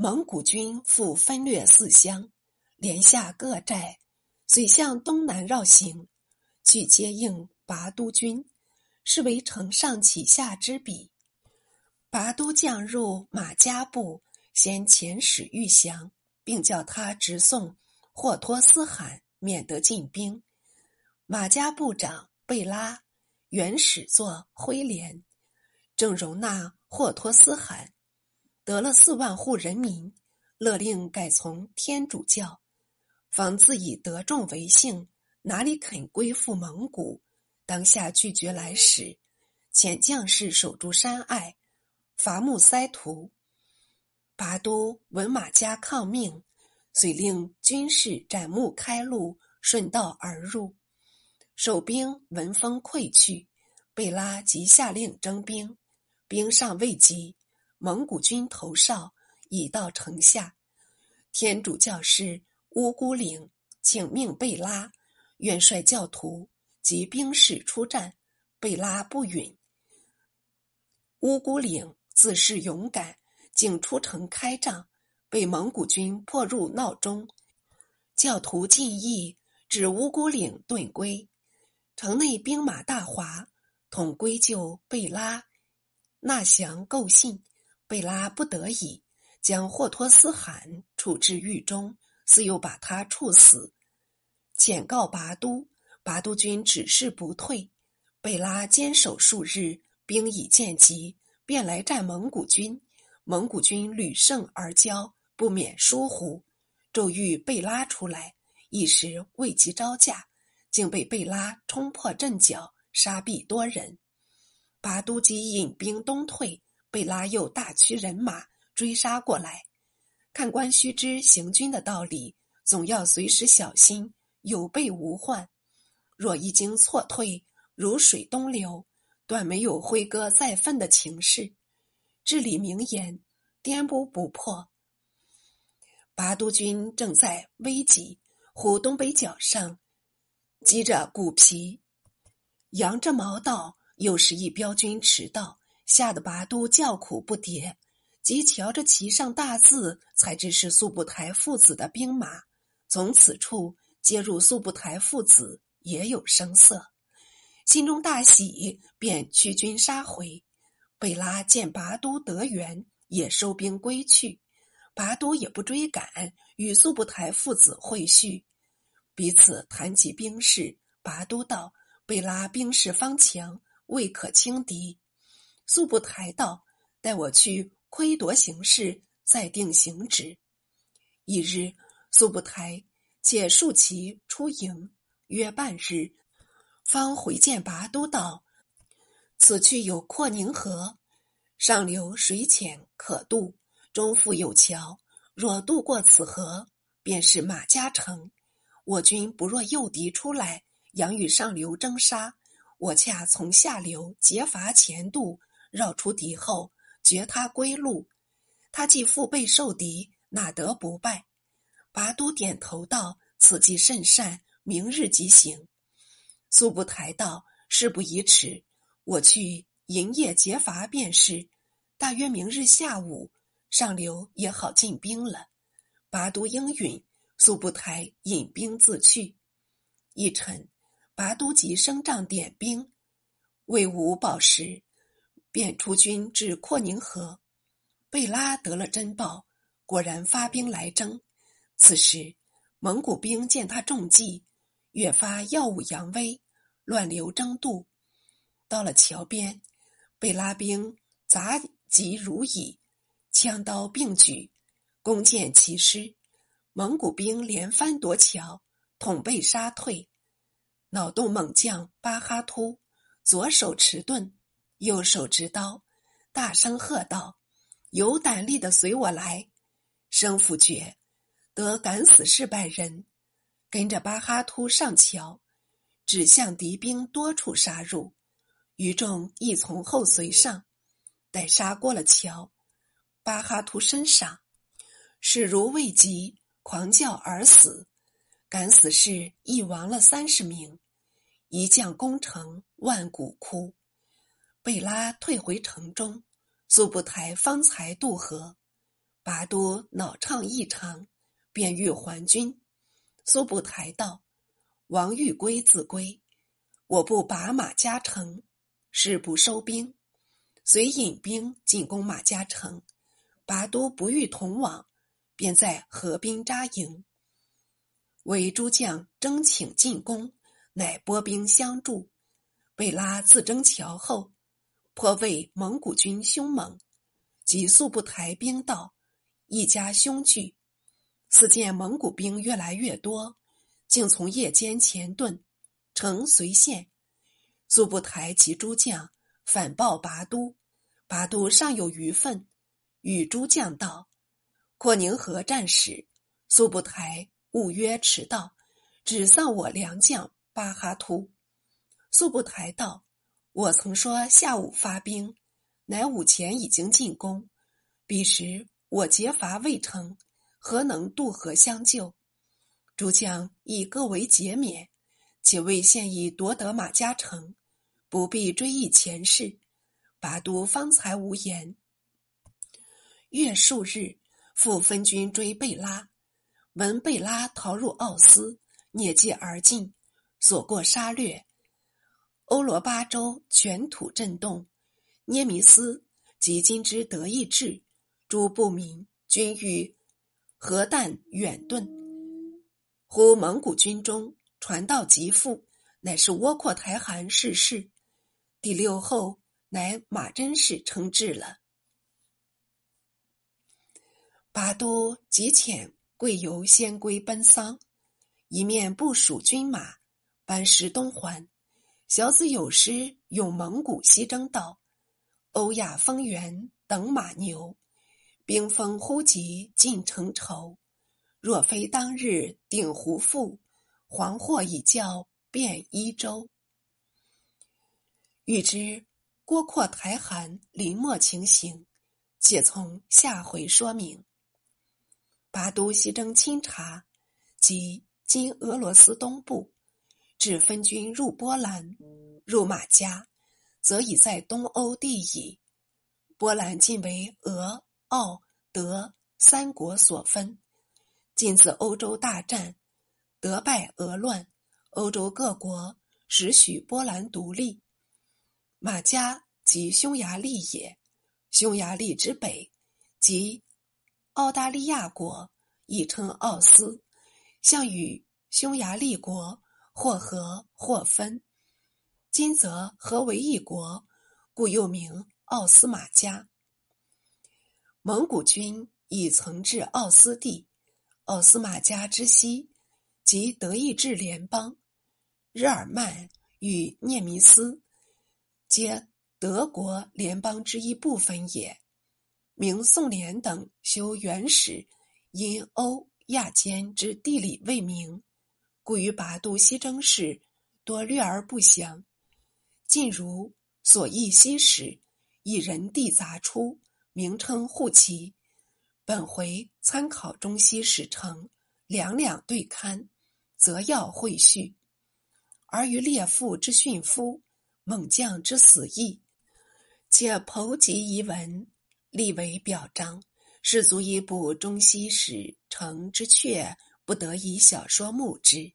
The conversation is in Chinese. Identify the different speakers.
Speaker 1: 蒙古军复分略四乡，连下各寨，遂向东南绕行，去接应拔都军，是为承上启下之比。拔都将入马家部，先遣使谕降，并叫他直送霍托斯罕，免得进兵。马家部长贝拉原始作徽廉，正容纳霍托斯罕。得了四万户人民，勒令改从天主教，方自以得众为幸，哪里肯归附蒙古？当下拒绝来使，遣将士守住山隘，伐木塞屠。拔都闻马家抗命，遂令军士斩木开路，顺道而入。守兵闻风溃去，贝拉即下令征兵，兵尚未及。蒙古军头哨已到城下，天主教士乌孤岭请命贝拉元帅教徒及兵士出战，贝拉不允。乌孤岭自恃勇敢，竟出城开仗，被蒙古军破入闹中。教徒进义，至乌孤岭遁归，城内兵马大哗，统归咎贝拉纳降构信。贝拉不得已，将霍托斯罕处置狱中，似又把他处死。遣告拔都，拔都军只是不退。贝拉坚守数日，兵已见急，便来战蒙古军。蒙古军屡胜而骄，不免疏忽，骤遇贝拉出来，一时未及招架，竟被贝拉冲破阵脚，杀毙多人。拔都即引兵东退。贝拉又大驱人马追杀过来，看官须知行军的道理，总要随时小心，有备无患。若一经错退，如水东流，断没有挥戈再奋的情势。至理名言，颠扑不破。拔都军正在危急，忽东北角上击着鼓皮，扬着毛道，又是一彪军迟到。吓得拔都叫苦不迭，即瞧着旗上大字，才知是速不台父子的兵马。从此处接入速不台父子，也有声色，心中大喜，便驱军杀回。贝拉见拔都得援，也收兵归去。拔都也不追赶，与速不台父子会叙，彼此谈及兵事。拔都道：“贝拉兵势方强，未可轻敌。”速不台道，带我去窥夺形势，再定行止。一日，速不台且竖旗出营，约半日，方回见拔都道：“此去有阔宁河，上流水浅可渡，中附有桥。若渡过此河，便是马家城。我军不若诱敌出来，杨与上流争杀，我恰从下流劫伐前渡。”绕出敌后，绝他归路。他既腹背受敌，哪得不败？拔都点头道：“此计甚善，明日即行。”速不台道：“事不宜迟，我去营夜劫伐便是。大约明日下午，上流也好进兵了。”拔都应允，速不台引兵自去。一晨，拔都即升帐点兵，魏武宝时。便出军至阔宁河，贝拉得了真报，果然发兵来征。此时蒙古兵见他中计，越发耀武扬威，乱流争渡。到了桥边，贝拉兵杂集如蚁，枪刀并举，弓箭齐施。蒙古兵连番夺桥，统被杀退。脑洞猛将巴哈突左手持盾。右手执刀，大声喝道：“有胆力的随我来！”生父绝，得敢死是百人，跟着巴哈突上桥，指向敌兵多处杀入。余众亦从后随上，待杀过了桥，巴哈突身上势如未及，狂叫而死。敢死士亦亡了三十名，一将功成，万骨枯。贝拉退回城中，苏不台方才渡河。拔都恼畅异常，便欲还军。苏不台道：“王欲归自归，我不拔马家城，誓不收兵。”遂引兵进攻马家城，拔都不欲同往，便在河滨扎营。为诸将争请进攻，乃拨兵相助。贝拉自征桥后，颇为蒙古军凶猛，急速不台兵到，一家凶惧。似见蒙古兵越来越多，竟从夜间前遁，乘随县。速不台及诸将反报拔都。拔都尚有余愤，与诸将道：“阔宁河战使速不台误约迟到，只丧我良将巴哈突。”速不台道：“我曾说下午发兵，乃午前已经进攻。彼时我劫伐未成，何能渡河相救？诸将以各为减免，且为现已夺得马家城，不必追忆前事。”拔都方才无言。月数日，复分军追贝拉，闻贝拉逃入奥斯，蹑迹而进，所过杀掠，欧罗巴州全土震动。涅弥斯及今之德意志诸部民均欲核弹远遁。忽蒙古军中传道极富，乃是窝阔台汗逝世。第六后。乃马真氏称制了。拔都即遣贵由先归奔丧，一面部署军马，班师东还。小子有诗咏蒙古西征道：“欧亚丰原等马牛，兵锋忽急尽成仇。若非当日鼎湖赋，黄祸已教遍伊州。”欲知。郭括台汗临末情形，且从下回说明。拔都西征钦察，即今俄罗斯东部，至分军入波兰，入马家，则已在东欧地矣。波兰今为俄、奥、德三国所分。近自欧洲大战，德败俄乱，欧洲各国实许波兰独立。马家即匈牙利也，匈牙利之北即澳大利亚国，亦称奥斯，相与匈牙利国或合或分。今则合为一国，故又名奥斯马家。蒙古军已曾至奥斯地，奥斯马家之西，即德意志联邦，日耳曼与涅弥斯。皆德国联邦之一部分也。明宋濂等修元史，因欧亚间之地理未明，故于拔度西征事多略而不详。近如所译西史，以人地杂出，名称互齐。本回参考中西史成两两对刊，则要会序。而于列父之殉夫。猛将之死役，且剖集遗文，立为表彰，是足以补中西史成之阙，不得以小说目之。